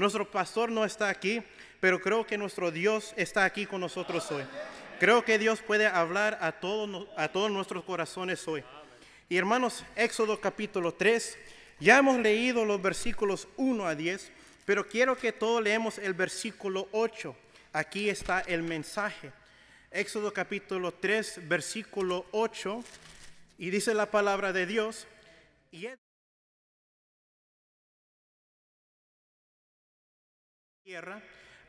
Nuestro pastor no está aquí, pero creo que nuestro Dios está aquí con nosotros hoy. Creo que Dios puede hablar a todos, a todos nuestros corazones hoy. Y hermanos, Éxodo capítulo 3, ya hemos leído los versículos 1 a 10, pero quiero que todos leemos el versículo 8. Aquí está el mensaje. Éxodo capítulo 3, versículo 8, y dice la palabra de Dios,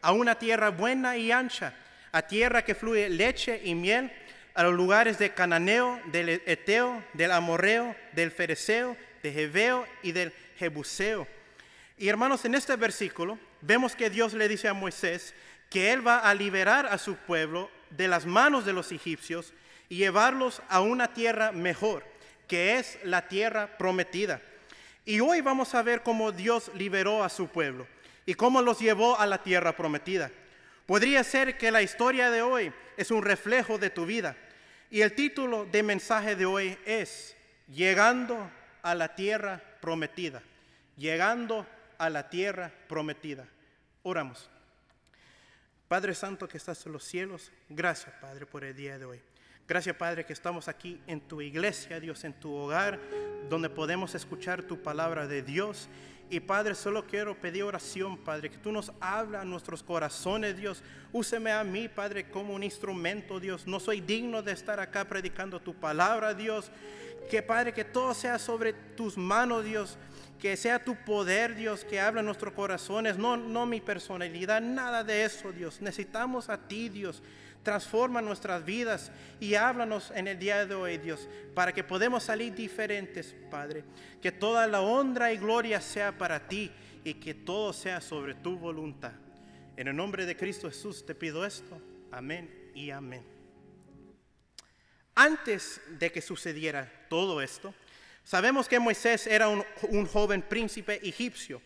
a una tierra buena y ancha, a tierra que fluye leche y miel, a los lugares de Cananeo, del Eteo, del Amorreo, del Fereceo, de Jebeo y del Jebuseo. Y hermanos, en este versículo vemos que Dios le dice a Moisés que él va a liberar a su pueblo de las manos de los egipcios y llevarlos a una tierra mejor, que es la tierra prometida. Y hoy vamos a ver cómo Dios liberó a su pueblo y cómo los llevó a la tierra prometida. Podría ser que la historia de hoy es un reflejo de tu vida. Y el título de mensaje de hoy es Llegando a la tierra prometida. Llegando a la tierra prometida. Oramos. Padre Santo que estás en los cielos, gracias Padre por el día de hoy. Gracias Padre que estamos aquí en tu iglesia, Dios, en tu hogar, donde podemos escuchar tu palabra de Dios. Y Padre, solo quiero pedir oración, Padre, que tú nos hablas a nuestros corazones, Dios. Úseme a mí, Padre, como un instrumento, Dios. No soy digno de estar acá predicando tu palabra, Dios. Que Padre, que todo sea sobre tus manos, Dios que sea tu poder, Dios, que habla en nuestros corazones, no, no mi personalidad, nada de eso, Dios. Necesitamos a ti, Dios. Transforma nuestras vidas y háblanos en el día de hoy, Dios, para que podamos salir diferentes, Padre. Que toda la honra y gloria sea para ti y que todo sea sobre tu voluntad. En el nombre de Cristo Jesús te pido esto. Amén y amén. Antes de que sucediera todo esto, Sabemos que Moisés era un, joven príncipe egipcio.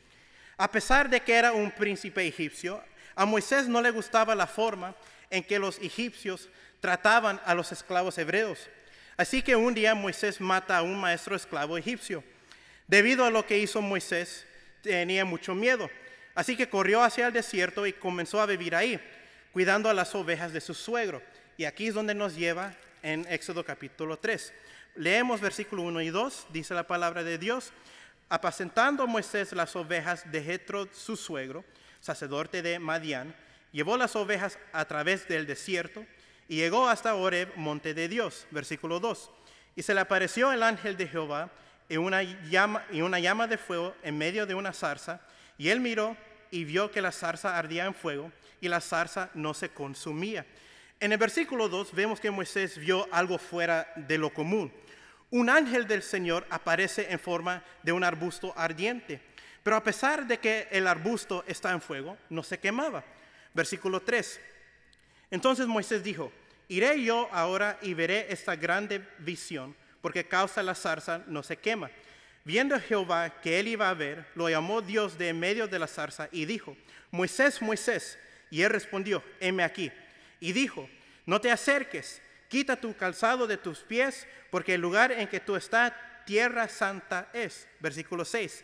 A pesar de que era un príncipe egipcio, a Moisés no le gustaba la forma en que los egipcios trataban a los esclavos hebreos. Así que un día Moisés mata a un maestro esclavo egipcio. Debido a lo que hizo Moisés, tenía mucho miedo. Así que corrió hacia el desierto y comenzó a vivir ahí, cuidando a las ovejas de su suegro. Y aquí es donde nos lleva en Éxodo capítulo 3. Leemos versículo 1 y 2, dice la palabra de Dios, apacentando Moisés las ovejas de Jetro, su suegro, sacerdote de Madián, llevó las ovejas a través del desierto y llegó hasta Oreb, monte de Dios, versículo 2. Y se le apareció el ángel de Jehová en una llama, una llama de fuego en medio de una zarza, y él miró y vio que la zarza ardía en fuego y la zarza no se consumía. En el versículo 2 vemos que Moisés vio algo fuera de lo común un ángel del Señor aparece en forma de un arbusto ardiente. Pero a pesar de que el arbusto está en fuego, no se quemaba. Versículo 3. Entonces Moisés dijo, iré yo ahora y veré esta grande visión, porque causa la zarza no se quema. Viendo Jehová que él iba a ver, lo llamó Dios de en medio de la zarza y dijo, Moisés, Moisés. Y él respondió, heme aquí. Y dijo, no te acerques quita tu calzado de tus pies, porque el lugar en que tú estás, tierra santa es. Versículo 6.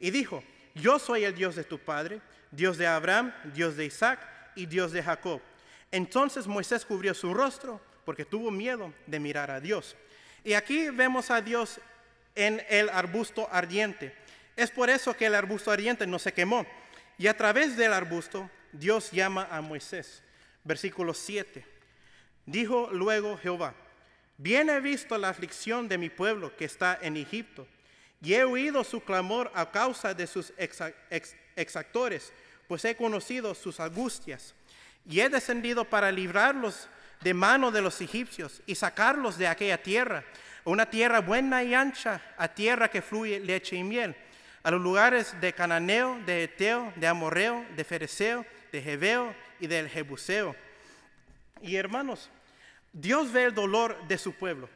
Y dijo, yo soy el Dios de tu padre, Dios de Abraham, Dios de Isaac y Dios de Jacob. Entonces Moisés cubrió su rostro porque tuvo miedo de mirar a Dios. Y aquí vemos a Dios en el arbusto ardiente. Es por eso que el arbusto ardiente no se quemó. Y a través del arbusto Dios llama a Moisés. Versículo 7. Dijo luego Jehová, bien he visto la aflicción de mi pueblo que está en Egipto, y he oído su clamor a causa de sus exactores, pues he conocido sus angustias, y he descendido para librarlos de mano de los egipcios y sacarlos de aquella tierra, una tierra buena y ancha, a tierra que fluye leche y miel, a los lugares de Cananeo, de Eteo, de Amorreo, de Fereceo, de Jebeo y del Jebuseo y hermanos, Dios ve el dolor de su pueblo.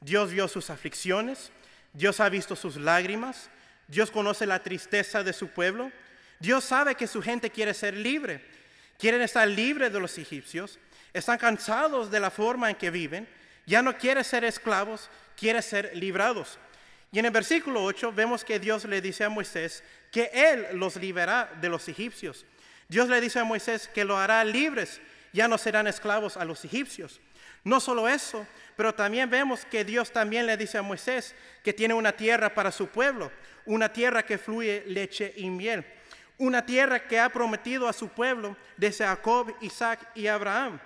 Dios vio sus aflicciones, Dios ha visto sus lágrimas, Dios conoce la tristeza de su pueblo, Dios sabe que su gente quiere ser libre, quieren estar libres de los egipcios, están cansados de la forma en que viven, ya no quieren ser esclavos, quieren ser librados. Y en el versículo 8 vemos que Dios le dice a Moisés que Él los liberará de los egipcios. Dios le dice a Moisés que lo hará libres, ya no serán esclavos a los egipcios. No solo eso, pero también vemos que Dios también le dice a Moisés que tiene una tierra para su pueblo, una tierra que fluye leche y miel, una tierra que ha prometido a su pueblo desde Jacob, Isaac y Abraham.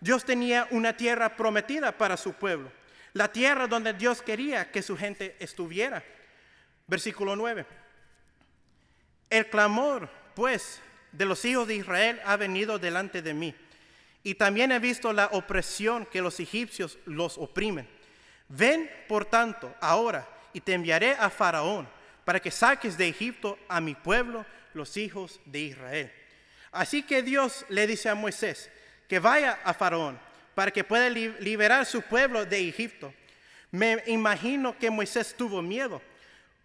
Dios tenía una tierra prometida para su pueblo, la tierra donde Dios quería que su gente estuviera. Versículo 9. El clamor, pues, de los hijos de Israel ha venido delante de mí y también he visto la opresión que los egipcios los oprimen. Ven, por tanto, ahora y te enviaré a Faraón para que saques de Egipto a mi pueblo, los hijos de Israel. Así que Dios le dice a Moisés que vaya a Faraón para que pueda liberar su pueblo de Egipto. Me imagino que Moisés tuvo miedo.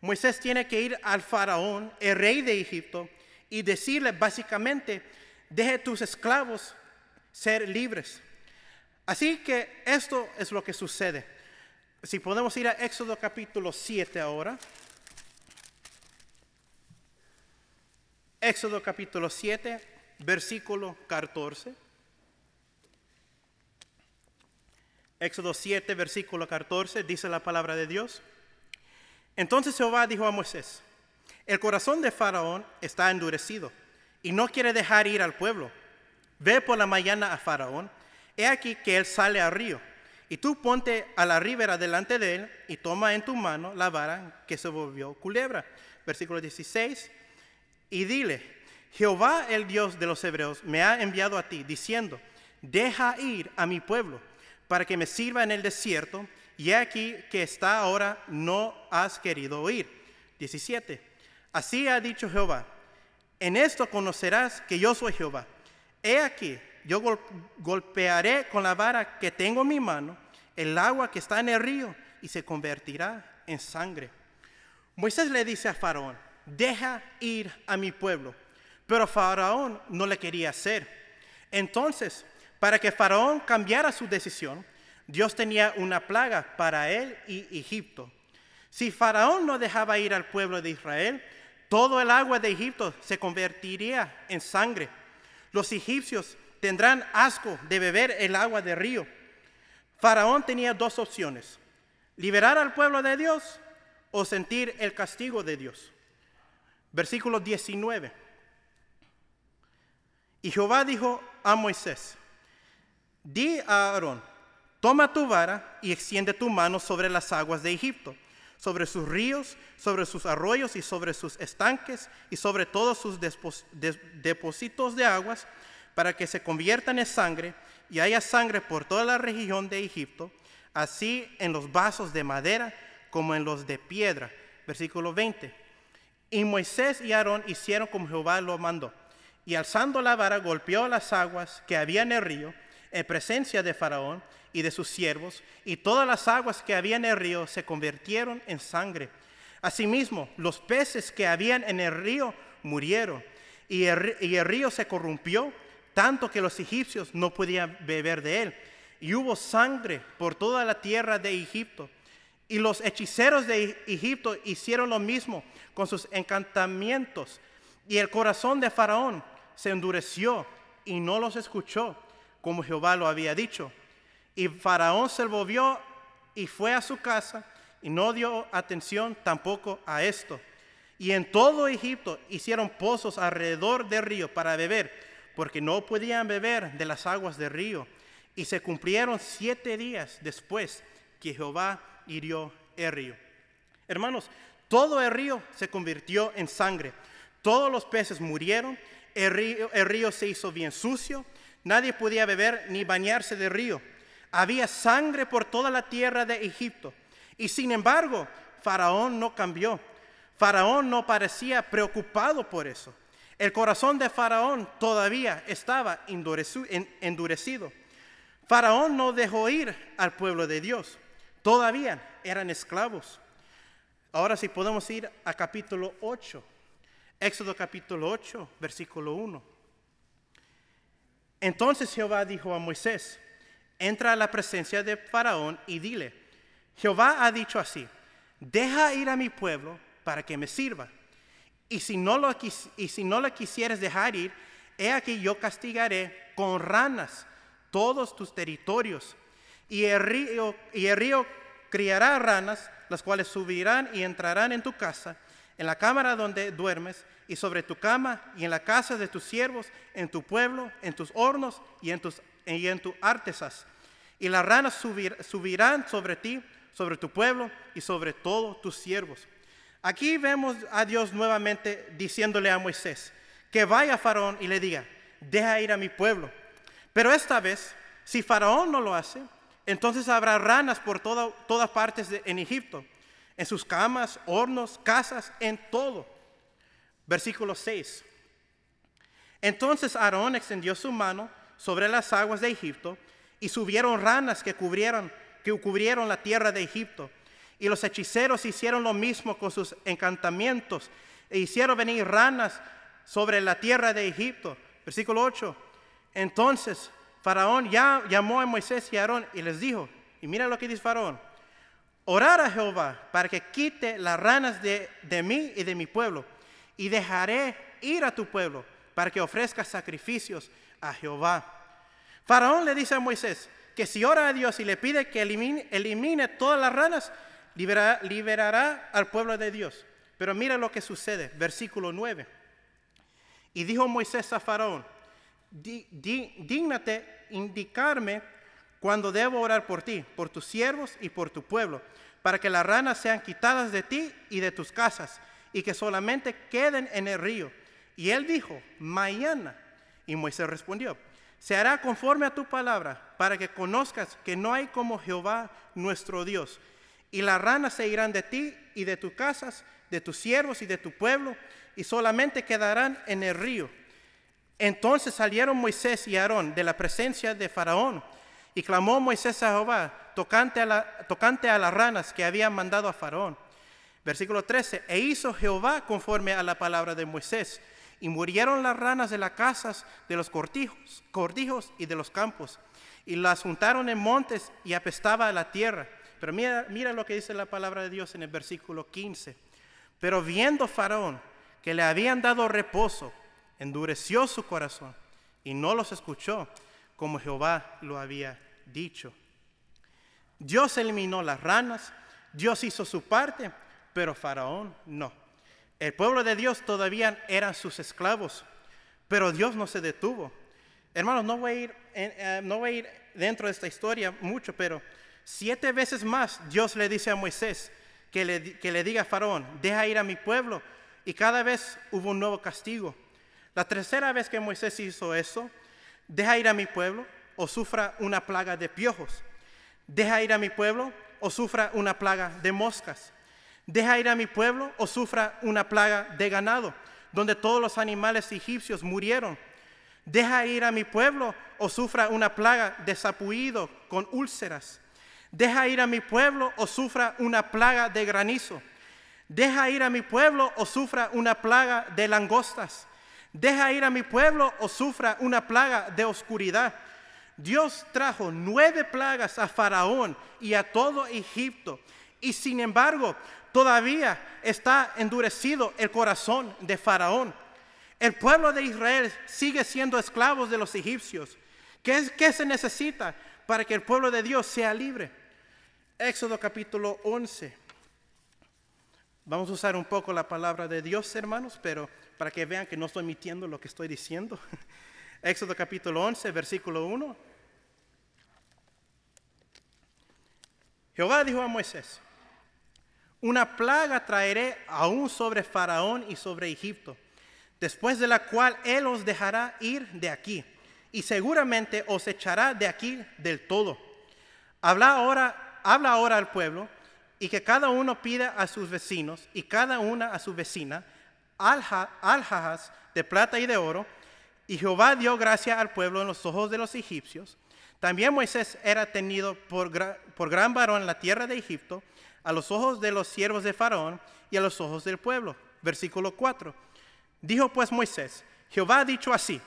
Moisés tiene que ir al Faraón, el rey de Egipto, y decirle básicamente, deje tus esclavos ser libres. Así que esto es lo que sucede. Si podemos ir a Éxodo capítulo 7 ahora. Éxodo capítulo 7, versículo 14. Éxodo 7, versículo 14, dice la palabra de Dios. Entonces Jehová dijo a Moisés, el corazón de Faraón está endurecido y no quiere dejar ir al pueblo Ve por la mañana a Faraón, he aquí que él sale al río, y tú ponte a la ribera delante de él y toma en tu mano la vara que se volvió culebra. Versículo 16, y dile, Jehová el Dios de los hebreos me ha enviado a ti, diciendo, deja ir a mi pueblo para que me sirva en el desierto, y aquí que está ahora no has querido oír. 17. Así ha dicho Jehová, en esto conocerás que yo soy Jehová He aquí, yo golpearé con la vara que tengo en mi mano el agua que está en el río y se convertirá en sangre. Moisés le dice a Faraón, deja ir a mi pueblo. Pero Faraón no le quería hacer. Entonces, para que Faraón cambiara su decisión, Dios tenía una plaga para él y Egipto. Si Faraón no dejaba ir al pueblo de Israel, todo el agua de Egipto se convertiría en sangre los egipcios tendrán asco de beber el agua del río. Faraón tenía dos opciones, liberar al pueblo de Dios o sentir el castigo de Dios. Versículo 19. Y Jehová dijo a Moisés, di a Aarón, toma tu vara y extiende tu mano sobre las aguas de Egipto sobre sus ríos, sobre sus arroyos y sobre sus estanques y sobre todos sus depósitos de aguas, para que se conviertan en sangre y haya sangre por toda la región de Egipto, así en los vasos de madera como en los de piedra. Versículo 20. Y Moisés y Aarón hicieron como Jehová lo mandó, y alzando la vara golpeó las aguas que había en el río, en presencia de Faraón, y de sus siervos, y todas las aguas que había en el río se convirtieron en sangre. Asimismo, los peces que habían en el río murieron, y el, río se corrompió, tanto que los egipcios no podían beber de él. Y hubo sangre por toda la tierra de Egipto. Y los hechiceros de Egipto hicieron lo mismo con sus encantamientos. Y el corazón de Faraón se endureció y no los escuchó, como Jehová lo había dicho. Y Faraón se volvió y fue a su casa y no dio atención tampoco a esto. Y en todo Egipto hicieron pozos alrededor del río para beber, porque no podían beber de las aguas del río. Y se cumplieron siete días después que Jehová hirió el río. Hermanos, todo el río se convirtió en sangre. Todos los peces murieron. El río, el río se hizo bien sucio. Nadie podía beber ni bañarse del río había sangre por toda la tierra de Egipto. Y sin embargo, Faraón no cambió. Faraón no parecía preocupado por eso. El corazón de Faraón todavía estaba endurecido. Faraón no dejó ir al pueblo de Dios. Todavía eran esclavos. Ahora sí podemos ir a capítulo 8. Éxodo capítulo 8, versículo 1. Entonces Jehová dijo a Moisés, entra a la presencia de Faraón y dile, Jehová ha dicho así, deja ir a mi pueblo para que me sirva. Y si no lo, y si no lo quisieres dejar ir, he aquí yo castigaré con ranas todos tus territorios. Y el río, criará ranas, las cuales subirán y entrarán en tu casa, en la cámara donde duermes, y sobre tu cama, y en la casa de tus siervos, en tu pueblo, en tus hornos y en tus, y artesas. Y las ranas subirán sobre ti, sobre tu pueblo y sobre todos tus siervos. Aquí vemos a Dios nuevamente diciéndole a Moisés que vaya a Faraón y le diga, deja ir a mi pueblo. Pero esta vez, si Faraón no lo hace, entonces habrá ranas por todas partes en Egipto, en sus camas, hornos, casas, en todo. Versículo 6. Entonces Aarón extendió su mano sobre las aguas de Egipto y subieron ranas que cubrieron, que cubrieron la tierra de Egipto. Y los hechiceros hicieron lo mismo con sus encantamientos e hicieron venir ranas sobre la tierra de Egipto. Versículo 8. Entonces Faraón ya llamó a Moisés y a Aarón y les dijo, y mira lo que dice Faraón, orar a Jehová para que quite las ranas de, de mí y de mi pueblo, y dejaré ir a tu pueblo para que ofrezca sacrificios a Jehová. Faraón le dice a Moisés que si ora a Dios y le pide que elimine, elimine todas las ranas, liberará, liberará al pueblo de Dios. Pero mira lo que sucede, versículo 9. Y dijo Moisés a Faraón, dígnate indicarme cuando debo orar por ti, por tus siervos y por tu pueblo, para que las ranas sean quitadas de ti y de tus casas, y que solamente queden en el río. Y él dijo, mañana. Y Moisés respondió, se hará conforme a tu palabra, para que conozcas que no hay como Jehová nuestro Dios. Y las ranas se irán de ti y de tus casas, de tus siervos y de tu pueblo, y solamente quedarán en el río entonces salieron Moisés y Aarón de la presencia de Faraón y clamó Moisés a Jehová tocante a, las ranas que habían mandado a Faraón. Versículo 13, e hizo Jehová conforme a la palabra de Moisés, y murieron las ranas de las casas, de los cortijos, cordijos y de los campos, y las juntaron en montes y apestaba a la tierra. Pero mira, mira lo que dice la palabra de Dios en el versículo 15. Pero viendo Faraón que le habían dado reposo, endureció su corazón y no los escuchó como Jehová lo había dicho. Dios eliminó las ranas, Dios hizo su parte, pero Faraón no. El pueblo de Dios todavía eran sus esclavos, pero Dios no se detuvo. Hermanos, no voy a ir, eh, no voy a ir dentro de esta historia mucho, pero siete veces más Dios le dice a Moisés que le, que le diga a Faraón, deja ir a mi pueblo, y cada vez hubo un nuevo castigo. La tercera vez que Moisés hizo eso, deja ir a mi pueblo o sufra una plaga de piojos. Deja ir a mi pueblo o sufra una plaga de moscas. Deja ir a mi pueblo o sufra una plaga de ganado, donde todos los animales egipcios murieron. Deja ir a mi pueblo o sufra una plaga de sapuido con úlceras. Deja ir a mi pueblo o sufra una plaga de granizo. Deja ir a mi pueblo o sufra una plaga de langostas. Deja ir a mi pueblo o sufra una plaga de oscuridad. Dios trajo nueve plagas a Faraón y a todo Egipto. Y sin embargo, todavía está endurecido el corazón de Faraón. El pueblo de Israel sigue siendo esclavos de los egipcios. ¿Qué, ¿Qué, se necesita para que el pueblo de Dios sea libre? Éxodo capítulo 11. Vamos a usar un poco la palabra de Dios, hermanos, pero para que vean que no estoy mintiendo lo que estoy diciendo. Éxodo capítulo 11, versículo 1. Jehová dijo a Moisés, una plaga traeré aún sobre Faraón y sobre Egipto, después de la cual él os dejará ir de aquí, y seguramente os echará de aquí del todo. Habla ahora, habla ahora al pueblo, y que cada uno pida a sus vecinos, y cada una a su vecina, alhajas de plata y de oro, y Jehová dio gracia al pueblo en los ojos de los egipcios. También Moisés era tenido por, por gran varón en la tierra de Egipto, a los ojos de los siervos de Faraón y a los ojos del pueblo. Versículo 4. Dijo pues Moisés, Jehová ha dicho así,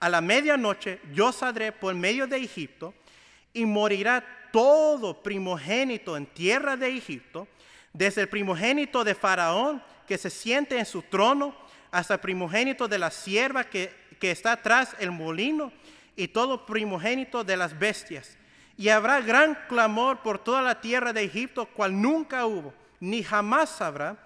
a la medianoche yo saldré por medio de Egipto y morirá todo primogénito en tierra de Egipto, desde el primogénito de Faraón que se siente en su trono, hasta primogénito de la sierva que, que está tras el molino, y todo primogénito de las bestias. Y habrá gran clamor por toda la tierra de Egipto, cual nunca hubo, ni jamás habrá,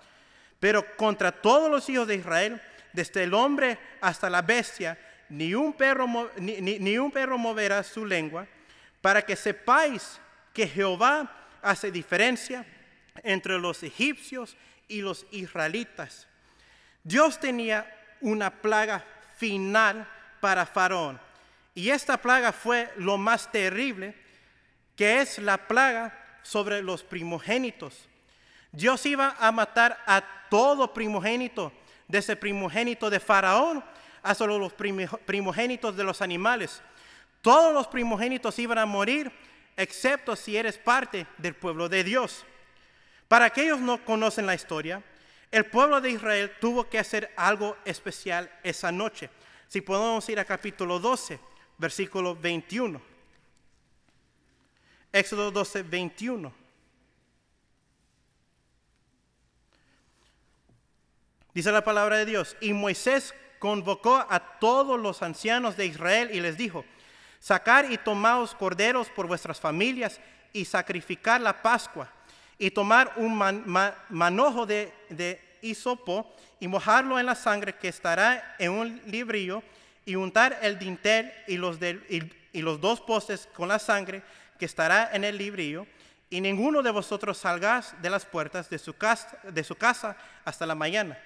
pero contra todos los hijos de Israel, desde el hombre hasta la bestia, ni un perro, ni, ni un perro moverá su lengua, para que sepáis que Jehová hace diferencia entre los egipcios y los israelitas. Dios tenía una plaga final para Faraón. Y esta plaga fue lo más terrible, que es la plaga sobre los primogénitos. Dios iba a matar a todo primogénito, desde primogénito de Faraón hasta los primogénitos de los animales. Todos los primogénitos iban a morir, excepto si eres parte del pueblo de Dios. Para aquellos no conocen la historia, el pueblo de Israel tuvo que hacer algo especial esa noche. Si podemos ir a capítulo 12, versículo 21. Éxodo 12, 21. Dice la palabra de Dios, y Moisés convocó a todos los ancianos de Israel y les dijo, sacar y tomaos corderos por vuestras familias y sacrificar la Pascua y tomar un manojo de, de hisopo y mojarlo en la sangre que estará en un librillo y untar el dintel y los, y, los dos postes con la sangre que estará en el librillo y ninguno de vosotros salgáis de las puertas de su, casa, de su casa hasta la mañana,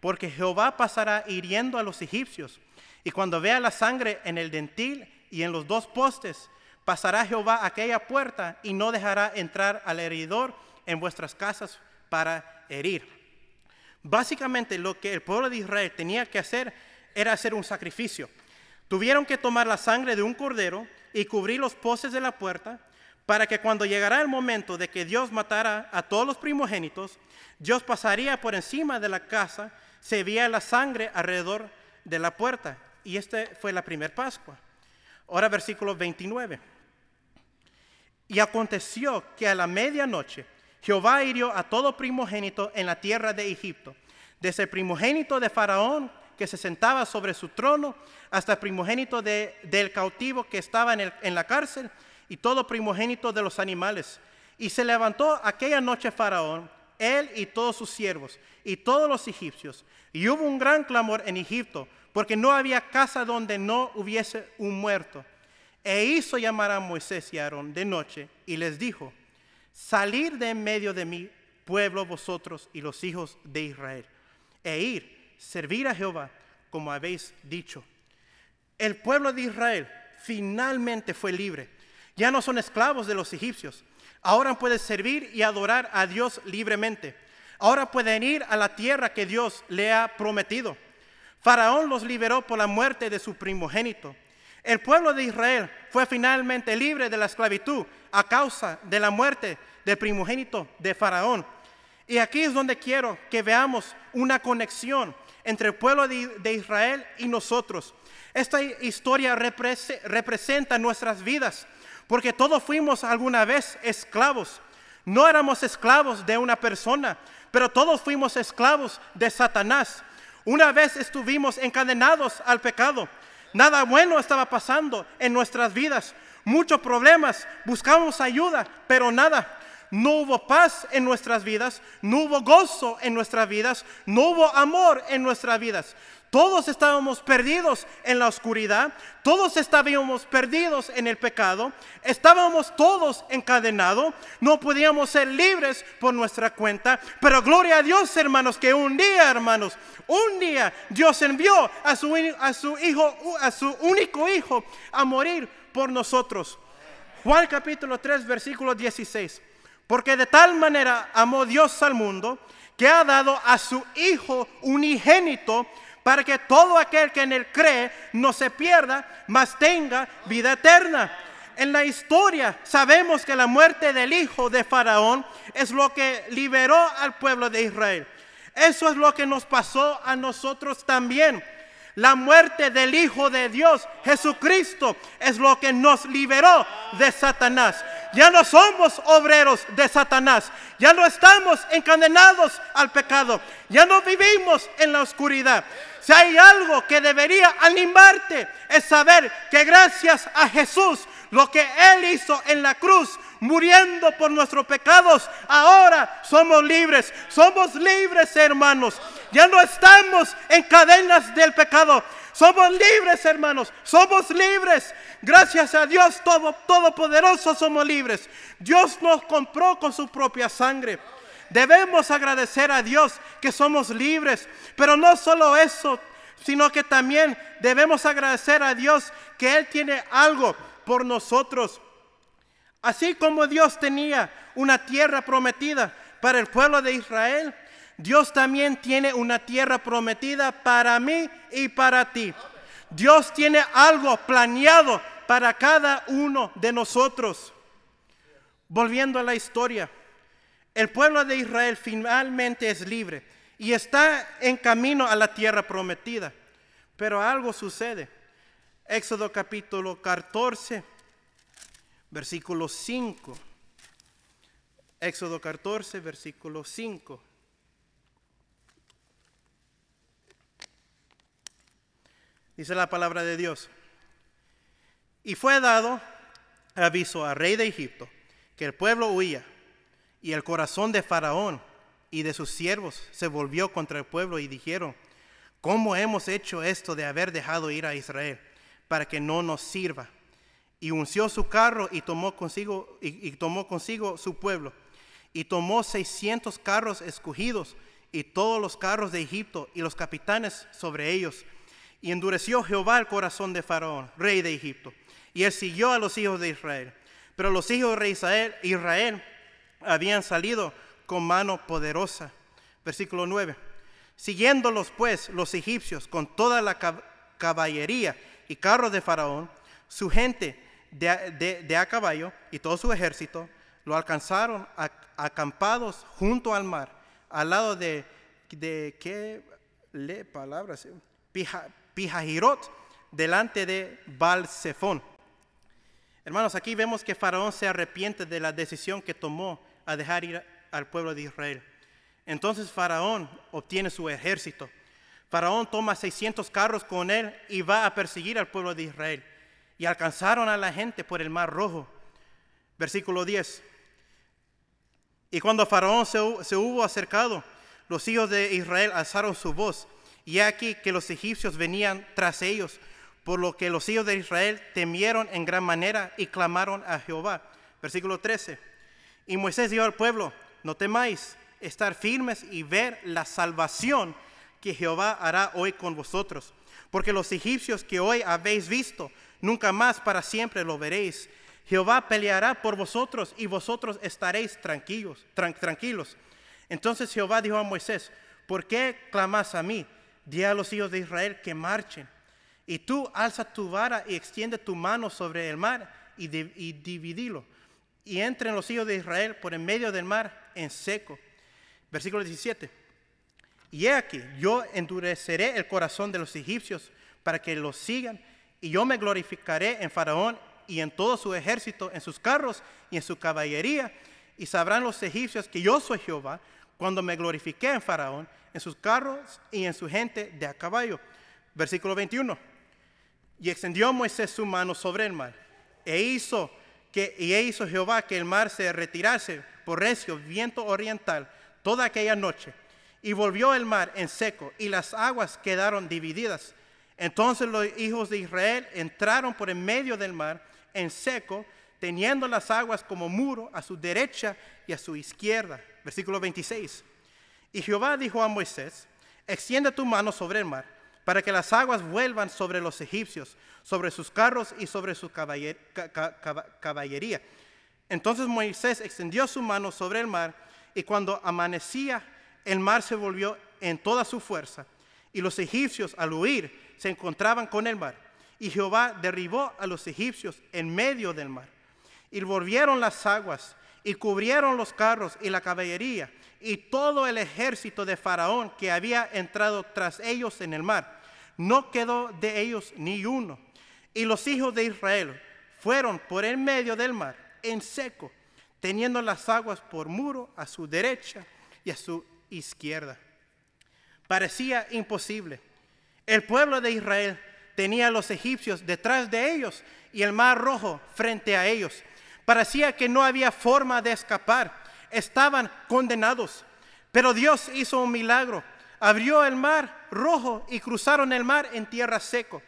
porque Jehová pasará hiriendo a los egipcios, y cuando vea la sangre en el dentil y en los dos postes, pasará Jehová aquella puerta y no dejará entrar al heridor en vuestras casas para herir. Básicamente lo que el pueblo de Israel tenía que hacer era hacer un sacrificio. Tuvieron que tomar la sangre de un cordero y cubrir los postes de la puerta para que cuando llegara el momento de que Dios matara a todos los primogénitos, Dios pasaría por encima de la casa, se veía la sangre alrededor de la puerta. Y esta fue la primera Pascua. Ahora versículo 29. Y aconteció que a la medianoche Jehová hirió a todo primogénito en la tierra de Egipto, desde el primogénito de Faraón que se sentaba sobre su trono, hasta el primogénito del cautivo que estaba en, la cárcel, y todo primogénito de los animales. Y se levantó aquella noche Faraón, él y todos sus siervos, y todos los egipcios. Y hubo un gran clamor en Egipto, porque no había casa donde no hubiese un muerto. E hizo llamar a Moisés y a Aarón de noche, y les dijo, salir de en medio de mi pueblo vosotros y los hijos de Israel, e ir, servir a Jehová, como habéis dicho. El pueblo de Israel finalmente fue libre. Ya no son esclavos de los egipcios. Ahora pueden servir y adorar a Dios libremente. Ahora pueden ir a la tierra que Dios le ha prometido. Faraón los liberó por la muerte de su primogénito. El pueblo de Israel fue finalmente libre de la esclavitud a causa de la muerte del primogénito de Faraón. Y aquí es donde quiero que veamos una conexión entre el pueblo de, Israel y nosotros. Esta historia representa nuestras vidas, porque todos fuimos alguna vez esclavos. No éramos esclavos de una persona, pero todos fuimos esclavos de Satanás. Una vez estuvimos encadenados al pecado. Nada bueno estaba pasando en nuestras vidas. Muchos problemas. Buscamos ayuda, pero nada. No hubo paz en nuestras vidas, no hubo gozo en nuestras vidas, no hubo amor en nuestras vidas. Todos estábamos perdidos en la oscuridad, todos estábamos perdidos en el pecado, estábamos todos encadenados, no podíamos ser libres por nuestra cuenta, pero gloria a Dios hermanos, que un día hermanos, un día Dios envió a su, a su hijo, a su único hijo a morir por nosotros. Juan capítulo 3 versículo 16, porque de tal manera amó Dios al mundo que ha dado a su hijo unigénito para que todo aquel que en él cree no se pierda, mas tenga vida eterna. En la historia sabemos que la muerte del hijo de Faraón es lo que liberó al pueblo de Israel. Eso es lo que nos pasó a nosotros también. La muerte del Hijo de Dios, Jesucristo, es lo que nos liberó de Satanás. Ya no somos obreros de Satanás. Ya no estamos encadenados al pecado. Ya no vivimos en la oscuridad. Si hay algo que debería animarte es saber que gracias a Jesús, lo que Él hizo en la cruz, muriendo por nuestros pecados, ahora somos libres. Somos libres, hermanos. Ya no estamos en cadenas del pecado. Somos libres, hermanos. Somos libres. Gracias a Dios todo, Todopoderoso somos libres. Dios nos compró con su propia sangre. Debemos agradecer a Dios que somos libres. Pero no solo eso, sino que también debemos agradecer a Dios que Él tiene algo por nosotros. Así como Dios tenía una tierra prometida para el pueblo de Israel, Dios también tiene una tierra prometida para mí y para ti. Dios tiene algo planeado para cada uno de nosotros. Volviendo a la historia, el pueblo de Israel finalmente es libre y está en camino a la tierra prometida. Pero algo sucede. Éxodo capítulo 14, versículo 5. Éxodo 14, versículo 5. Dice la palabra de Dios. Y fue dado aviso al rey de Egipto que el pueblo huía y el corazón de Faraón y de sus siervos se volvió contra el pueblo y dijeron, ¿cómo hemos hecho esto de haber dejado ir a Israel para que no nos sirva? Y unció su carro y tomó consigo, y, tomó consigo su pueblo. Y tomó seiscientos carros escogidos y todos los carros de Egipto y los capitanes sobre ellos y endureció Jehová el corazón de Faraón, rey de Egipto, y él siguió a los hijos de Israel. Pero los hijos de Israel, Israel habían salido con mano poderosa. Versículo 9. Siguiéndolos pues los egipcios con toda la caballería y carros de Faraón, su gente de, a caballo y todo su ejército, lo alcanzaron acampados junto al mar, al lado de, de ¿qué le palabras? Pija, Pijahirot delante de Baal-Zephon. Hermanos, aquí vemos que Faraón se arrepiente de la decisión que tomó a dejar ir al pueblo de Israel. Entonces Faraón obtiene su ejército. Faraón toma 600 carros con él y va a perseguir al pueblo de Israel. Y alcanzaron a la gente por el mar rojo. Versículo 10. Y cuando Faraón se, se hubo acercado, los hijos de Israel alzaron su voz y aquí que los egipcios venían tras ellos, por lo que los hijos de Israel temieron en gran manera y clamaron a Jehová. Versículo 13. Y Moisés dijo al pueblo, no temáis, estar firmes y ver la salvación que Jehová hará hoy con vosotros. Porque los egipcios que hoy habéis visto, nunca más para siempre lo veréis. Jehová peleará por vosotros y vosotros estaréis tranquilos. tranquilos. Entonces Jehová dijo a Moisés, ¿por qué clamas a mí? Di a los hijos de Israel que marchen. Y tú alza tu vara y extiende tu mano sobre el mar y, dividilo. Y entren los hijos de Israel por en medio del mar en seco. Versículo 17. Y he aquí, yo endureceré el corazón de los egipcios para que los sigan. Y yo me glorificaré en Faraón y en todo su ejército, en sus carros y en su caballería. Y sabrán los egipcios que yo soy Jehová cuando me glorifiqué en Faraón en sus carros y en su gente de a caballo. Versículo 21. Y extendió Moisés su mano sobre el mar, e hizo, que, y e hizo Jehová que el mar se retirase por recio viento oriental toda aquella noche. Y volvió el mar en seco, y las aguas quedaron divididas. Entonces los hijos de Israel entraron por en medio del mar en seco, teniendo las aguas como muro a su derecha y a su izquierda. Versículo 26. Y Jehová dijo a Moisés, extiende tu mano sobre el mar, para que las aguas vuelvan sobre los egipcios, sobre sus carros y sobre su caballería. Entonces Moisés extendió su mano sobre el mar, y cuando amanecía, el mar se volvió en toda su fuerza, y los egipcios al huir se encontraban con el mar. Y Jehová derribó a los egipcios en medio del mar. Y volvieron las aguas y cubrieron los carros y la caballería y todo el ejército de Faraón que había entrado tras ellos en el mar. No quedó de ellos ni uno. Y los hijos de Israel fueron por el medio del mar en seco, teniendo las aguas por muro a su derecha y a su izquierda. Parecía imposible. El pueblo de Israel tenía a los egipcios detrás de ellos y el mar rojo frente a ellos. Parecía que no había forma de escapar. Estaban condenados. Pero Dios hizo un milagro. Abrió el mar rojo y cruzaron el mar en tierra seco.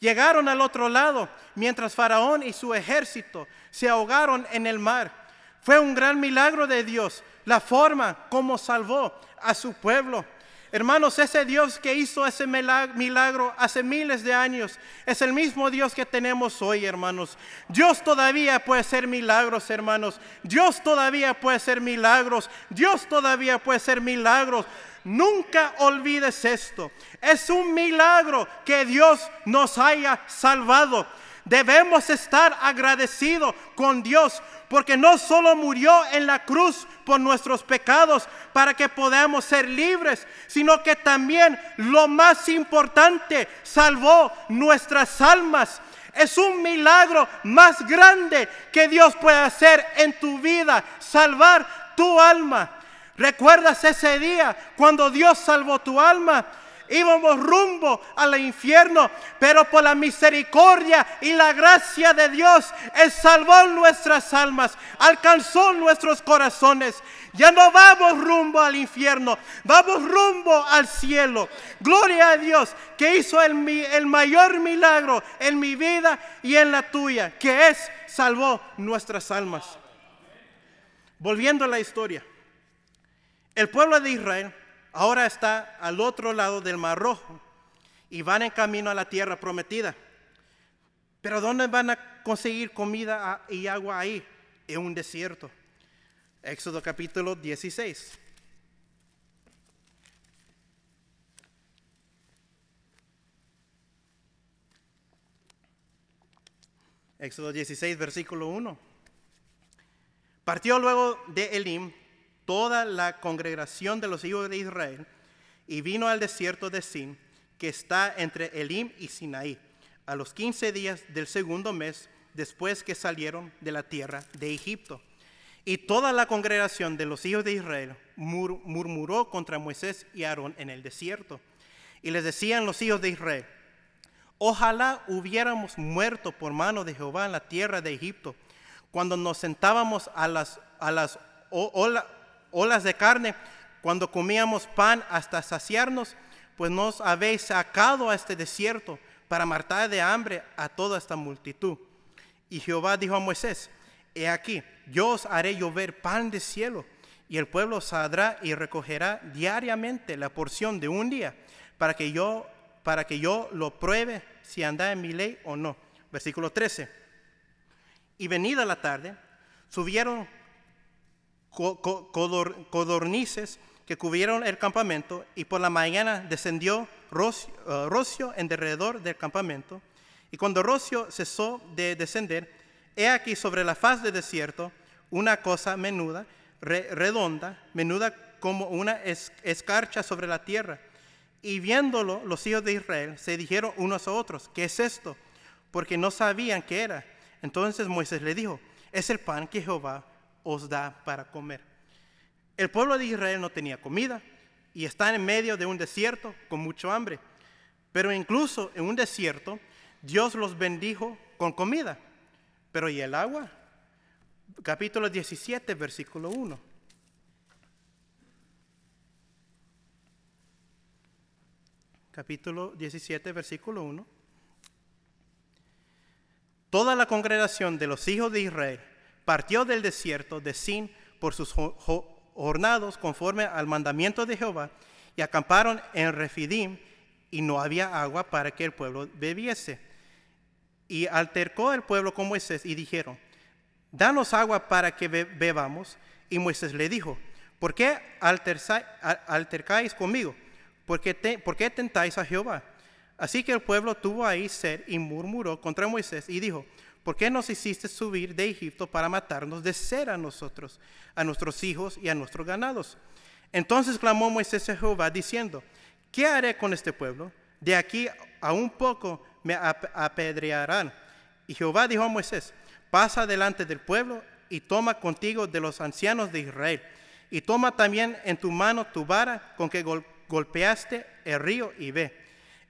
Llegaron al otro lado mientras Faraón y su ejército se ahogaron en el mar. Fue un gran milagro de Dios la forma como salvó a su pueblo. Hermanos, ese Dios que hizo ese milagro hace miles de años es el mismo Dios que tenemos hoy, hermanos. Dios todavía puede hacer milagros, hermanos. Dios todavía puede hacer milagros. Dios todavía puede hacer milagros. Nunca olvides esto. Es un milagro que Dios nos haya salvado. Debemos estar agradecidos con Dios porque no solo murió en la cruz por nuestros pecados para que podamos ser libres, sino que también lo más importante, salvó nuestras almas. Es un milagro más grande que Dios puede hacer en tu vida, salvar tu alma. ¿Recuerdas ese día cuando Dios salvó tu alma? Íbamos rumbo al infierno, pero por la misericordia y la gracia de Dios, Él salvó nuestras almas, alcanzó nuestros corazones. Ya no vamos rumbo al infierno, vamos rumbo al cielo. Gloria a Dios que hizo el, el mayor milagro en mi vida y en la tuya, que es salvó nuestras almas. Volviendo a la historia, el pueblo de Israel ahora está al otro lado del Mar Rojo y van en camino a la tierra prometida. Pero ¿dónde van a conseguir comida y agua ahí? En un desierto. Éxodo capítulo 16. Éxodo 16, versículo 1. Partió luego de Elim toda la congregación de los hijos de Israel y vino al desierto de Sin, que está entre Elim y Sinaí, a los 15 días del segundo mes después que salieron de la tierra de Egipto. Y toda la congregación de los hijos de Israel murmuró contra Moisés y Aarón en el desierto. Y les decían los hijos de Israel, ojalá hubiéramos muerto por mano de Jehová en la tierra de Egipto, cuando nos sentábamos a las, a las olas de carne, cuando comíamos pan hasta saciarnos, pues nos habéis sacado a este desierto para matar de hambre a toda esta multitud. Y Jehová dijo a Moisés, he aquí, yo os haré llover pan de cielo, y el pueblo saldrá y recogerá diariamente la porción de un día, para que yo, para que yo lo pruebe si anda en mi ley o no. Versículo 13. Y venida la tarde, subieron codornices que cubrieron el campamento y por la mañana descendió rocio, uh, rocio en derredor del campamento. Y cuando rocio cesó de descender, he aquí sobre la faz del desierto una cosa menuda, redonda, menuda como una escarcha sobre la tierra. Y viéndolo, los hijos de Israel se dijeron unos a otros, ¿qué es esto? Porque no sabían qué era. Entonces Moisés le dijo, es el pan que Jehová os da para comer. El pueblo de Israel no tenía comida y está en medio de un desierto con mucho hambre. Pero incluso en un desierto, Dios los bendijo con comida. Pero ¿y el agua? Capítulo 17, versículo 1. Capítulo 17, versículo 1. Toda la congregación de los hijos de Israel partió del desierto de Sin por sus jornados conforme al mandamiento de Jehová y acamparon en Refidim y no había agua para que el pueblo bebiese. Y altercó el pueblo con Moisés y dijeron, danos agua para que bebamos. Y Moisés le dijo, ¿por qué altercáis conmigo? ¿Por qué, ¿Por qué tentáis a Jehová? Así que el pueblo tuvo ahí sed y murmuró contra Moisés y dijo, ¿Por qué nos hiciste subir de Egipto para matarnos de ser a nosotros, a nuestros hijos y a nuestros ganados? Entonces clamó Moisés a Jehová diciendo, ¿qué haré con este pueblo? De aquí a un poco me apedrearán. Y Jehová dijo a Moisés, pasa delante del pueblo y toma contigo de los ancianos de Israel, y toma también en tu mano tu vara con que golpeaste el río y ve.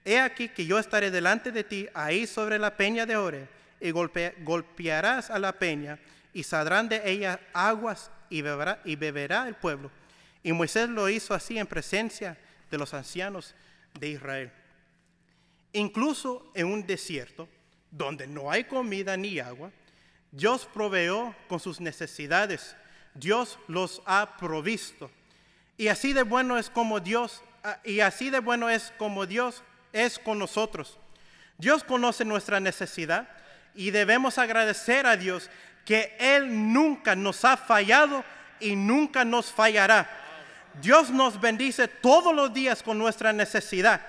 He aquí que yo estaré delante de ti ahí sobre la peña de Ore, y golpearás a la peña, y saldrán de ella aguas, y beberá, y beberá el pueblo. Y Moisés lo hizo así en presencia de los ancianos de Israel. Incluso en un desierto, donde no hay comida ni agua, Dios proveó con sus necesidades. Dios los ha provisto. Y así de bueno es como Dios, ah, y así de bueno es como Dios es con nosotros. Dios conoce nuestra necesidad y debemos agradecer a Dios que Él nunca nos ha fallado y nunca nos fallará. Dios nos bendice todos los días con nuestra necesidad,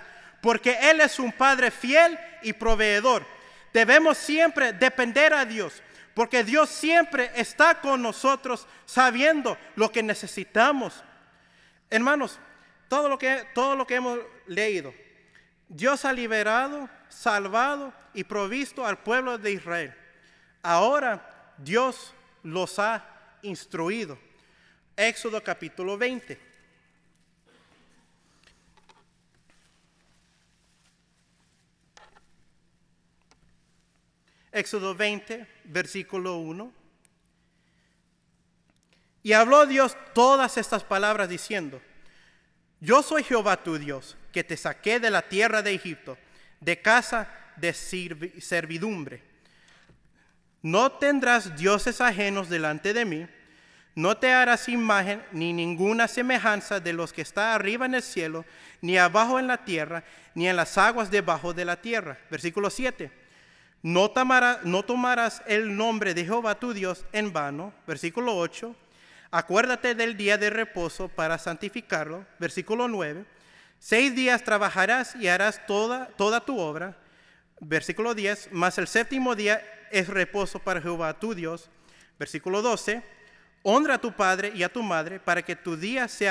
porque Él es un Padre fiel y proveedor. Debemos siempre depender a Dios, porque Dios siempre está con nosotros sabiendo lo que necesitamos. Hermanos, todo lo que, todo lo que hemos leído, Dios ha liberado, salvado y provisto al pueblo de Israel. Ahora Dios los ha instruido. Éxodo capítulo 20. Éxodo 20, versículo 1. Y habló Dios todas estas palabras diciendo, yo soy Jehová tu Dios, que te saqué de la tierra de Egipto, de casa de servidumbre. No tendrás dioses ajenos delante de mí, no te harás imagen ni ninguna semejanza de los que está arriba en el cielo, ni abajo en la tierra, ni en las aguas debajo de la tierra. Versículo 7. No, no tomarás el nombre de Jehová tu Dios en vano. Versículo 8. Acuérdate del día de reposo para santificarlo. Versículo 9. Seis días trabajarás y harás toda, toda tu obra. Versículo 10. Mas el séptimo día es reposo para Jehová tu Dios. Versículo 12. Honra a tu padre y a tu madre para que tu día se,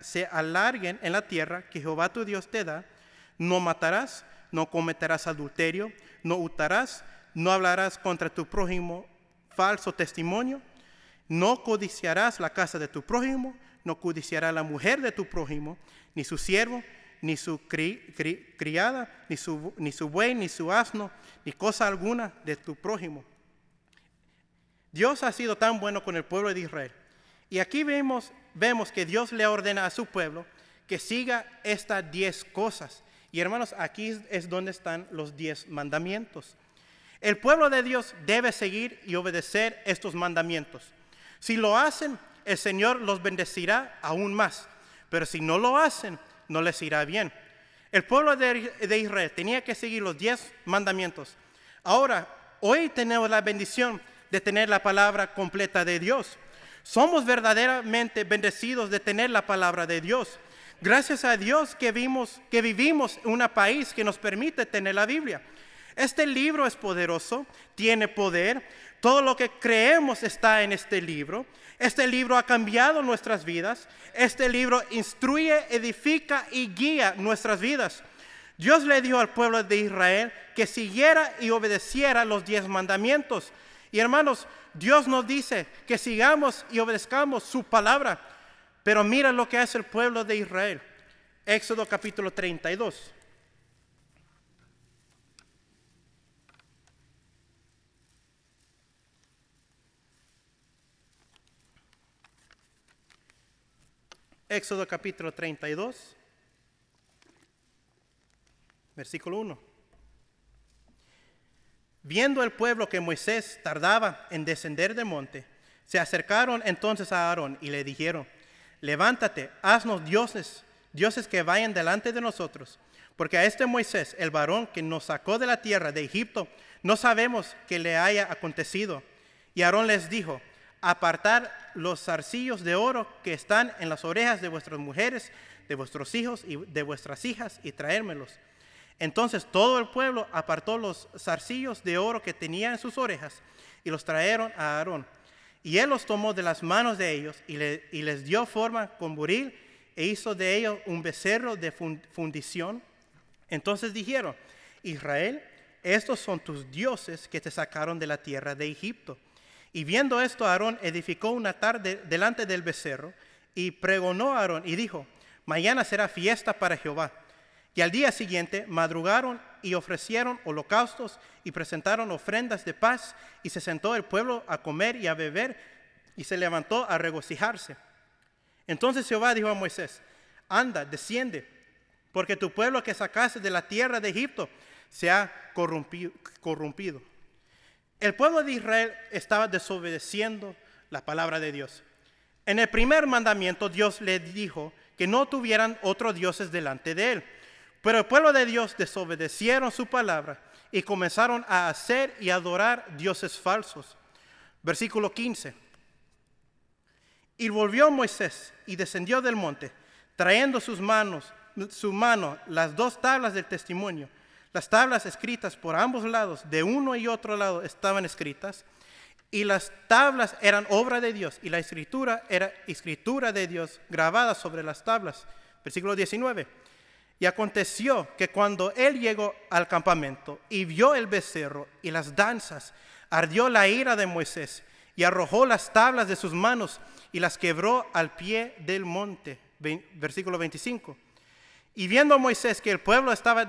se alarguen en la tierra que Jehová tu Dios te da. No matarás, no cometerás adulterio, no hurtarás, no hablarás contra tu prójimo falso testimonio, no codiciarás la casa de tu prójimo, no codiciarás la mujer de tu prójimo, ni su siervo, ni su criada, ni su, ni su buey, ni su asno, ni cosa alguna de tu prójimo. Dios ha sido tan bueno con el pueblo de Israel. Y aquí vemos, vemos que Dios le ordena a su pueblo que siga estas diez cosas. Y hermanos, aquí es donde están los diez mandamientos. El pueblo de Dios debe seguir y obedecer estos mandamientos. Si lo hacen, el Señor los bendecirá aún más. Pero si no lo hacen, no les irá bien. El pueblo de, Israel tenía que seguir los diez mandamientos. Ahora, hoy tenemos la bendición de tener la palabra completa de Dios. Somos verdaderamente bendecidos de tener la palabra de Dios. Gracias a Dios que, vimos, que vivimos en un país que nos permite tener la Biblia. Este libro es poderoso, tiene poder. Todo lo que creemos está en este libro. Este libro ha cambiado nuestras vidas. Este libro instruye, edifica y guía nuestras vidas. Dios le dijo al pueblo de Israel que siguiera y obedeciera los diez mandamientos. Y hermanos, Dios nos dice que sigamos y obedezcamos su palabra. Pero mira lo que hace el pueblo de Israel. Éxodo capítulo 32. Éxodo capítulo 32, versículo 1. Viendo el pueblo que Moisés tardaba en descender del monte, se acercaron entonces a Aarón y le dijeron, levántate, haznos dioses, dioses que vayan delante de nosotros, porque a este Moisés, el varón que nos sacó de la tierra de Egipto, no sabemos qué le haya acontecido. Y Aarón les dijo, apartar los zarcillos de oro que están en las orejas de vuestras mujeres, de vuestros hijos y de vuestras hijas y traérmelos. Entonces todo el pueblo apartó los zarcillos de oro que tenía en sus orejas y los trajeron a Aarón. Y él los tomó de las manos de ellos y, les dio forma con buril e hizo de ellos un becerro de fundición. Entonces dijeron, Israel, estos son tus dioses que te sacaron de la tierra de Egipto. Y viendo esto, Aarón edificó una tarde delante del becerro y pregonó a Aarón y dijo, mañana será fiesta para Jehová. Y al día siguiente madrugaron y ofrecieron holocaustos y presentaron ofrendas de paz y se sentó el pueblo a comer y a beber y se levantó a regocijarse. Entonces Jehová dijo a Moisés, anda, desciende, porque tu pueblo que sacaste de la tierra de Egipto se ha corrompido. El pueblo de Israel estaba desobedeciendo la palabra de Dios. En el primer mandamiento Dios le dijo que no tuvieran otros dioses delante de él. Pero el pueblo de Dios desobedecieron su palabra y comenzaron a hacer y adorar dioses falsos. Versículo 15. Y volvió Moisés y descendió del monte, trayendo sus manos, su mano, las dos tablas del testimonio. Las tablas escritas por ambos lados, de uno y otro lado, estaban escritas. Y las tablas eran obra de Dios y la escritura era escritura de Dios grabada sobre las tablas. Versículo 19. Y aconteció que cuando él llegó al campamento y vio el becerro y las danzas, ardió la ira de Moisés y arrojó las tablas de sus manos y las quebró al pie del monte. Versículo 25. Y viendo Moisés que el pueblo estaba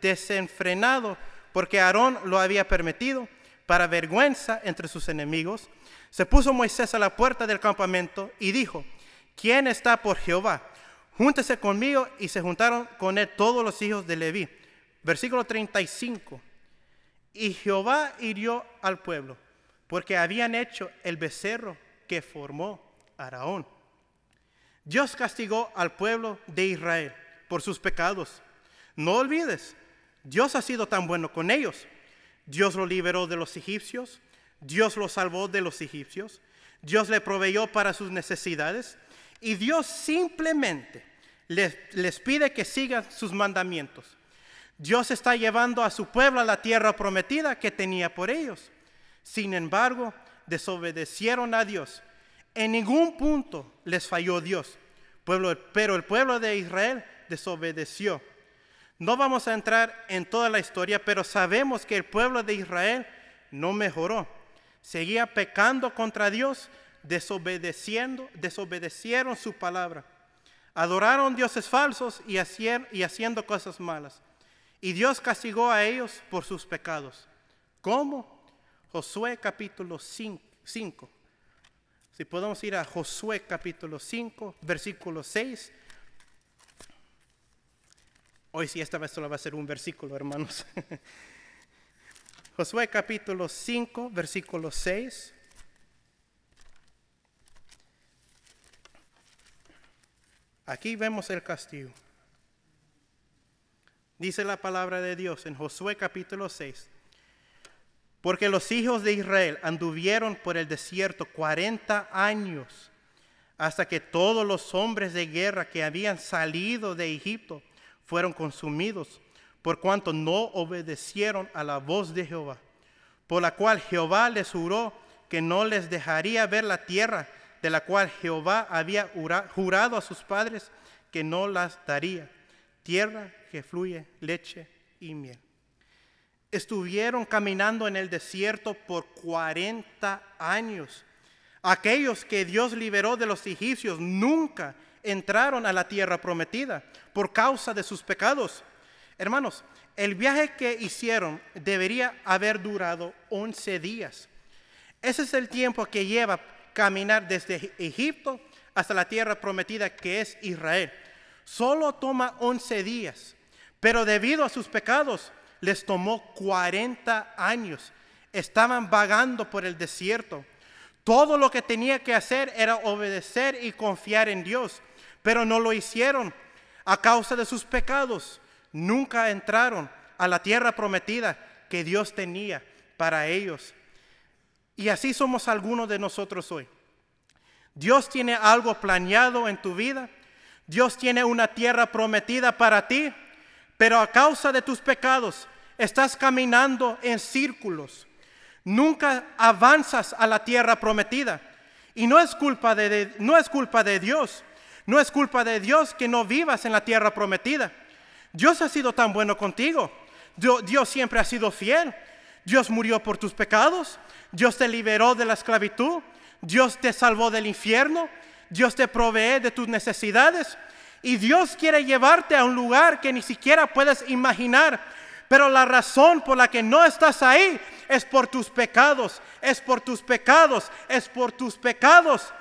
desenfrenado porque Aarón lo había permitido, para vergüenza entre sus enemigos, se puso Moisés a la puerta del campamento y dijo, ¿quién está por Jehová? júntese conmigo y se juntaron con él todos los hijos de Leví. Versículo 35. Y Jehová hirió al pueblo, porque habían hecho el becerro que formó Araón. Dios castigó al pueblo de Israel por sus pecados. No olvides, Dios ha sido tan bueno con ellos. Dios lo liberó de los egipcios, Dios lo salvó de los egipcios, Dios le proveyó para sus necesidades, y Dios simplemente les, les pide que sigan sus mandamientos. Dios está llevando a su pueblo a la tierra prometida que tenía por ellos. Sin embargo, desobedecieron a Dios. En ningún punto les falló Dios, pero el pueblo de Israel desobedeció. No vamos a entrar en toda la historia, pero sabemos que el pueblo de Israel no mejoró. Seguía pecando contra Dios desobedeciendo, desobedecieron su palabra. Adoraron dioses falsos y, y haciendo cosas malas. Y Dios castigó a ellos por sus pecados. ¿Cómo? Josué capítulo 5. Si podemos ir a Josué capítulo 5, versículo 6. Hoy sí, esta vez solo va a ser un versículo, hermanos. Josué capítulo 5, versículo 6. Aquí vemos el castigo. Dice la palabra de Dios en Josué capítulo 6. Porque los hijos de Israel anduvieron por el desierto 40 años hasta que todos los hombres de guerra que habían salido de Egipto fueron consumidos, por cuanto no obedecieron a la voz de Jehová, por la cual Jehová les juró que no les dejaría ver la tierra de la cual Jehová había jurado a sus padres que no las daría, tierra que fluye leche y miel. Estuvieron caminando en el desierto por 40 años. Aquellos que Dios liberó de los egipcios nunca entraron a la tierra prometida por causa de sus pecados. Hermanos, el viaje que hicieron debería haber durado 11 días. Ese es el tiempo que lleva caminar desde Egipto hasta la tierra prometida que es Israel. Solo toma 11 días, pero debido a sus pecados les tomó 40 años. Estaban vagando por el desierto. Todo lo que tenía que hacer era obedecer y confiar en Dios, pero no lo hicieron a causa de sus pecados. Nunca entraron a la tierra prometida que Dios tenía para ellos. Y así somos algunos de nosotros hoy. Dios tiene algo planeado en tu vida. Dios tiene una tierra prometida para ti, pero a causa de tus pecados estás caminando en círculos. Nunca avanzas a la tierra prometida. Y no es culpa de, no es culpa de Dios. No es culpa de Dios que no vivas en la tierra prometida. Dios ha sido tan bueno contigo. Dios siempre ha sido fiel. Dios murió por tus pecados, Dios te liberó de la esclavitud, Dios te salvó del infierno, Dios te provee de tus necesidades y Dios quiere llevarte a un lugar que ni siquiera puedes imaginar. Pero la razón por la que no estás ahí es por tus pecados, es por tus pecados, es por tus pecados.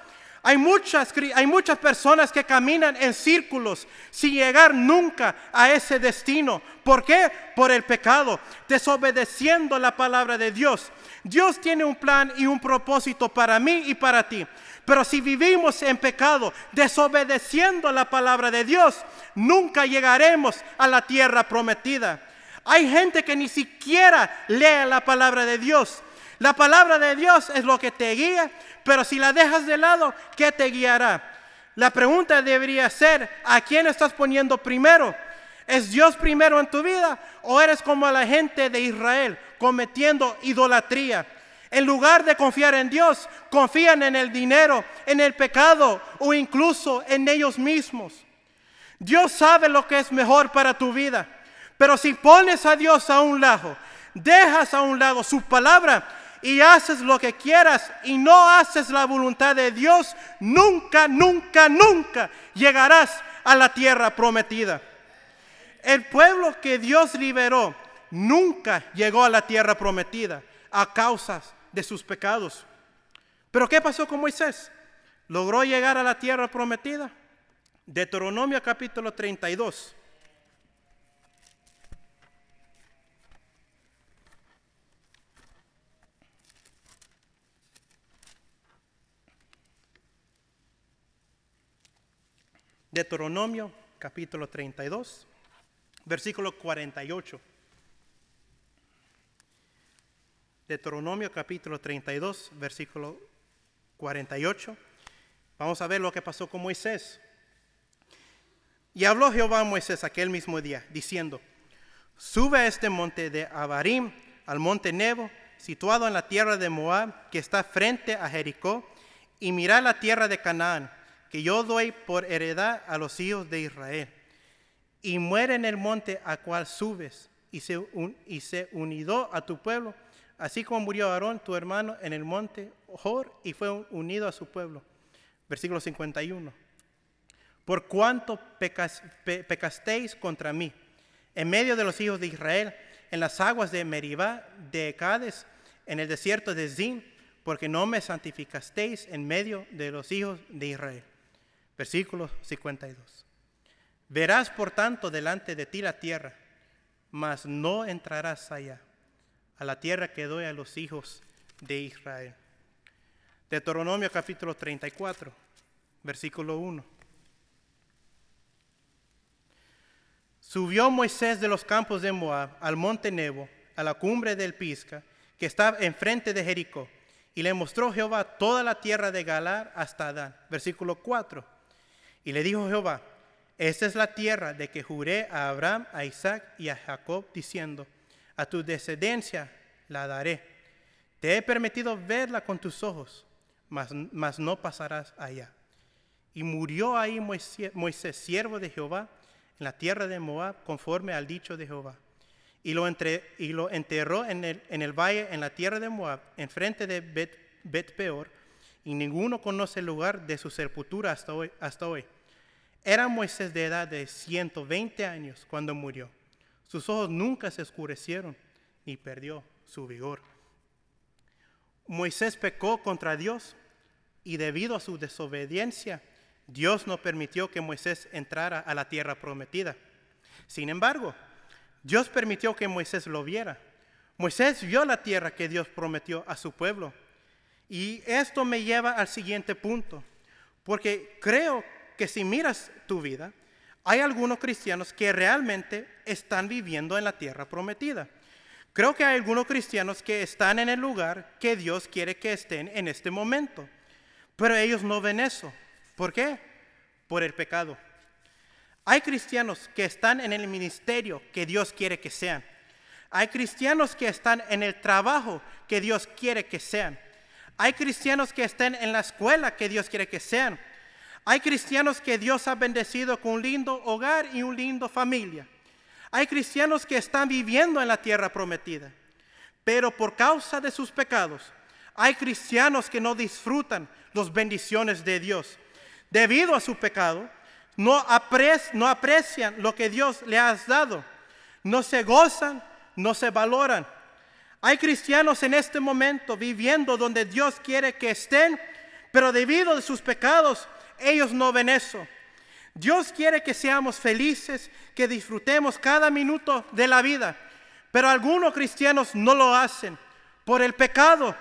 Hay muchas, hay muchas personas que caminan en círculos sin llegar nunca a ese destino. ¿Por qué? Por el pecado, desobedeciendo la palabra de Dios. Dios tiene un plan y un propósito para mí y para ti. Pero si vivimos en pecado, desobedeciendo la palabra de Dios, nunca llegaremos a la tierra prometida. Hay gente que ni siquiera lee la palabra de Dios. La palabra de Dios es lo que te guía, pero si la dejas de lado, ¿qué te guiará? La pregunta debería ser, ¿a quién estás poniendo primero? ¿Es Dios primero en tu vida o eres como la gente de Israel cometiendo idolatría? En lugar de confiar en Dios, confían en el dinero, en el pecado o incluso en ellos mismos. Dios sabe lo que es mejor para tu vida, pero si pones a Dios a un lado, dejas a un lado su palabra, y haces lo que quieras y no haces la voluntad de Dios, nunca, nunca, nunca llegarás a la tierra prometida. El pueblo que Dios liberó nunca llegó a la tierra prometida a causa de sus pecados. Pero ¿qué pasó con Moisés? ¿Logró llegar a la tierra prometida? Deuteronomio capítulo 32. Deuteronomio capítulo 32, versículo 48. Deuteronomio capítulo 32, versículo 48. Vamos a ver lo que pasó con Moisés. Y habló Jehová a Moisés aquel mismo día, diciendo, sube a este monte de Abarim, al monte Nebo, situado en la tierra de Moab, que está frente a Jericó, y mira la tierra de Canaán que yo doy por heredad a los hijos de Israel. Y muere en el monte a cual subes y se, y se unido a tu pueblo, así como murió Aarón, tu hermano, en el monte Hor y fue unido a su pueblo. Versículo 51. Por cuanto pecasteis contra mí, en medio de los hijos de Israel, en las aguas de Meribá, de Cades, en el desierto de Zin, porque no me santificasteis en medio de los hijos de Israel. Versículo 52. Verás por tanto delante de ti la tierra, mas no entrarás allá, a la tierra que doy a los hijos de Israel. Deuteronomio capítulo 34, versículo 1. Subió Moisés de los campos de Moab al monte Nebo, a la cumbre del Pisca, que está enfrente de Jericó, y le mostró Jehová toda la tierra de Galar hasta Adán. Versículo 4. Y le dijo Jehová, esta es la tierra de que juré a Abraham, a Isaac y a Jacob, diciendo, a tu descendencia la daré. Te he permitido verla con tus ojos, mas, no pasarás allá. Y murió ahí Moisés, siervo de Jehová, en la tierra de Moab, conforme al dicho de Jehová. Y lo, enterró en el, en el, valle, en la tierra de Moab, enfrente de Bet, Bet Peor, y ninguno conoce el lugar de su sepultura hasta hoy. Era Moisés de edad de 120 años cuando murió. Sus ojos nunca se oscurecieron ni perdió su vigor. Moisés pecó contra Dios y debido a su desobediencia, Dios no permitió que Moisés entrara a la tierra prometida. Sin embargo, Dios permitió que Moisés lo viera. Moisés vio la tierra que Dios prometió a su pueblo y esto me lleva al siguiente punto, porque creo que si miras tu vida, hay algunos cristianos que realmente están viviendo en la tierra prometida. Creo que hay algunos cristianos que están en el lugar que Dios quiere que estén en este momento, pero ellos no ven eso. ¿Por qué? Por el pecado. Hay cristianos que están en el ministerio que Dios quiere que sean. Hay cristianos que están en el trabajo que Dios quiere que sean. Hay cristianos que estén en la escuela que Dios quiere que sean. Hay cristianos que Dios ha bendecido con un lindo hogar y un lindo familia. Hay cristianos que están viviendo en la tierra prometida. Pero por causa de sus pecados, hay cristianos que no disfrutan las bendiciones de Dios. Debido a su pecado, no, no aprecian lo que Dios le ha dado. No se gozan, no se valoran. Hay cristianos en este momento viviendo donde Dios quiere que estén, pero debido a sus pecados, ellos no ven eso. Dios quiere que seamos felices, que disfrutemos cada minuto de la vida, pero algunos cristianos no lo hacen por el pecado.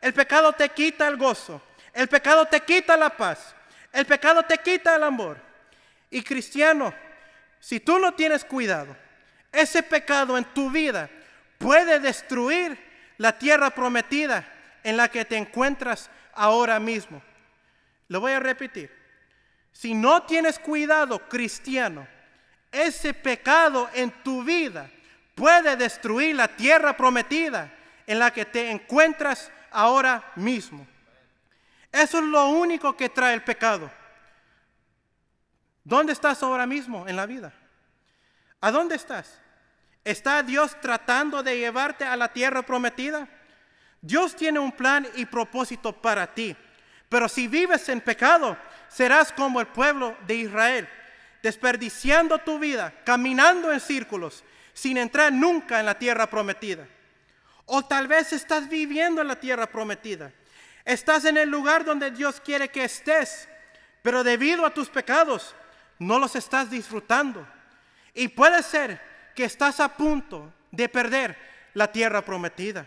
El pecado te quita el gozo, el pecado te quita la paz, el pecado te quita el amor. Y cristiano, si tú no tienes cuidado, ese pecado en tu vida puede destruir la tierra prometida en la que te encuentras ahora mismo. Lo voy a repetir. Si no tienes cuidado, cristiano, ese pecado en tu vida puede destruir la tierra prometida en la que te encuentras ahora mismo. Eso es lo único que trae el pecado. ¿Dónde estás ahora mismo en la vida? ¿A dónde estás? ¿Está Dios tratando de llevarte a la tierra prometida? Dios tiene un plan y propósito para ti. Pero si vives en pecado, serás como el pueblo de Israel, desperdiciando tu vida, caminando en círculos, sin entrar nunca en la tierra prometida. O tal vez estás viviendo en la tierra prometida. Estás en el lugar donde Dios quiere que estés, pero debido a tus pecados no los estás disfrutando. Y puede ser que estás a punto de perder la tierra prometida.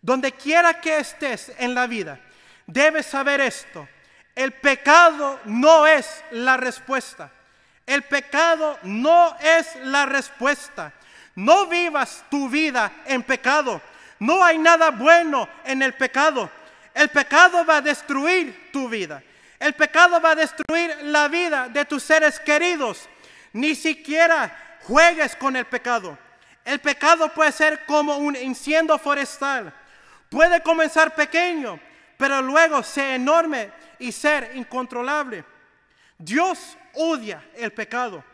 Donde quiera que estés en la vida, debes saber esto. El pecado no es la respuesta. El pecado no es la respuesta. No vivas tu vida en pecado. No hay nada bueno en el pecado. El pecado va a destruir tu vida. El pecado va a destruir la vida de tus seres queridos. Ni siquiera juegues con el pecado. El pecado puede ser como un incendio forestal. Puede comenzar pequeño, pero luego ser enorme y ser incontrolable. Dios odia el pecado.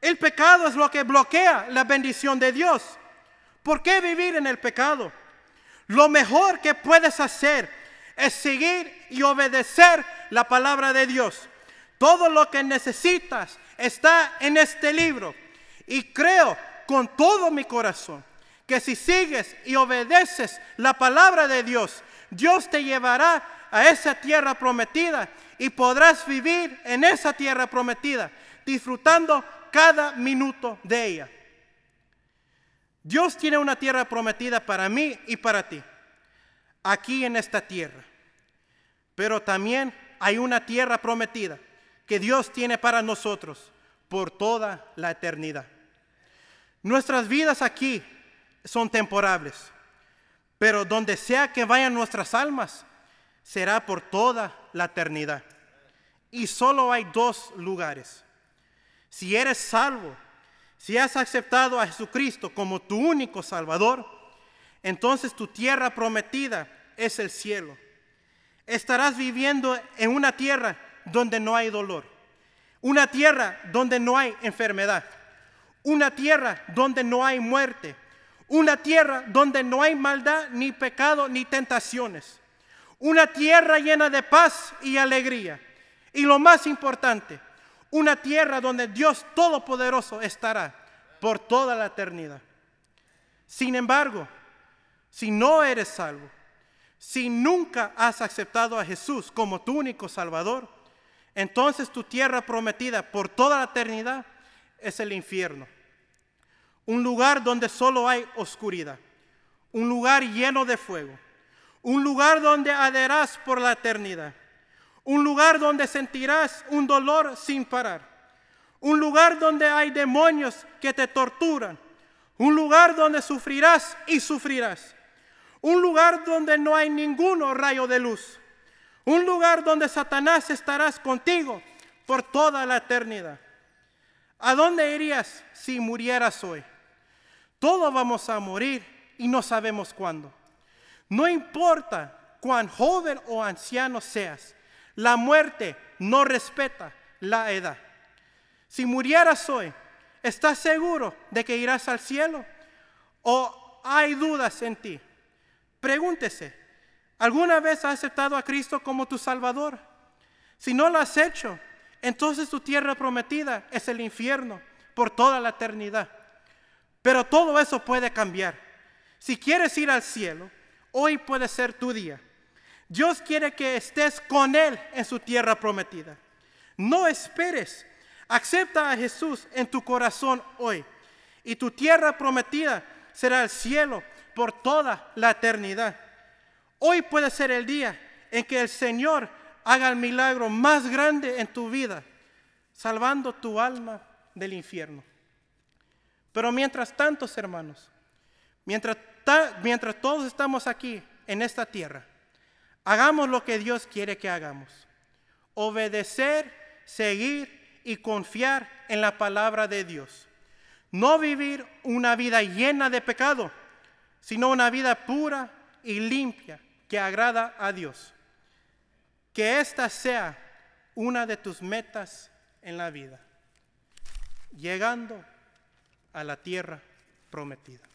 El pecado es lo que bloquea la bendición de Dios. ¿Por qué vivir en el pecado? Lo mejor que puedes hacer es seguir y obedecer la palabra de Dios. Todo lo que necesitas está en este libro. Y creo con todo mi corazón que si sigues y obedeces la palabra de Dios, Dios te llevará a esa tierra prometida y podrás vivir en esa tierra prometida, disfrutando cada minuto de ella. Dios tiene una tierra prometida para mí y para ti, aquí en esta tierra. Pero también hay una tierra prometida que Dios tiene para nosotros por toda la eternidad. Nuestras vidas aquí son temporales, pero donde sea que vayan nuestras almas, será por toda la eternidad. Y solo hay dos lugares. Si eres salvo, si has aceptado a Jesucristo como tu único Salvador, entonces tu tierra prometida es el cielo. Estarás viviendo en una tierra donde no hay dolor, una tierra donde no hay enfermedad, una tierra donde no hay muerte, una tierra donde no hay maldad, ni pecado, ni tentaciones, una tierra llena de paz y alegría. Y lo más importante, una tierra donde Dios Todopoderoso estará por toda la eternidad. Sin embargo, si no eres salvo, si nunca has aceptado a Jesús como tu único Salvador, entonces tu tierra prometida por toda la eternidad es el infierno. Un lugar donde solo hay oscuridad. Un lugar lleno de fuego. Un lugar donde aderás por la eternidad. Un lugar donde sentirás un dolor sin parar. Un lugar donde hay demonios que te torturan. Un lugar donde sufrirás y sufrirás. Un lugar donde no hay ningún rayo de luz. Un lugar donde Satanás estarás contigo por toda la eternidad. ¿A dónde irías si murieras hoy? Todos vamos a morir y no sabemos cuándo. No importa cuán joven o anciano seas, la muerte no respeta la edad. Si murieras hoy, ¿estás seguro de que irás al cielo? ¿O hay dudas en ti? Pregúntese, ¿alguna vez has aceptado a Cristo como tu Salvador? Si no lo has hecho, entonces tu tierra prometida es el infierno por toda la eternidad. Pero todo eso puede cambiar. Si quieres ir al cielo, hoy puede ser tu día. Dios quiere que estés con Él en su tierra prometida. No esperes. Acepta a Jesús en tu corazón hoy. Y tu tierra prometida será el cielo por toda la eternidad. Hoy puede ser el día en que el Señor haga el milagro más grande en tu vida, salvando tu alma del infierno. Pero mientras tantos hermanos, mientras, mientras todos estamos aquí en esta tierra, hagamos lo que Dios quiere que hagamos. Obedecer, seguir y confiar en la palabra de Dios. No vivir una vida llena de pecado, sino una vida pura y limpia que agrada a Dios. Que esta sea una de tus metas en la vida, llegando a la tierra prometida.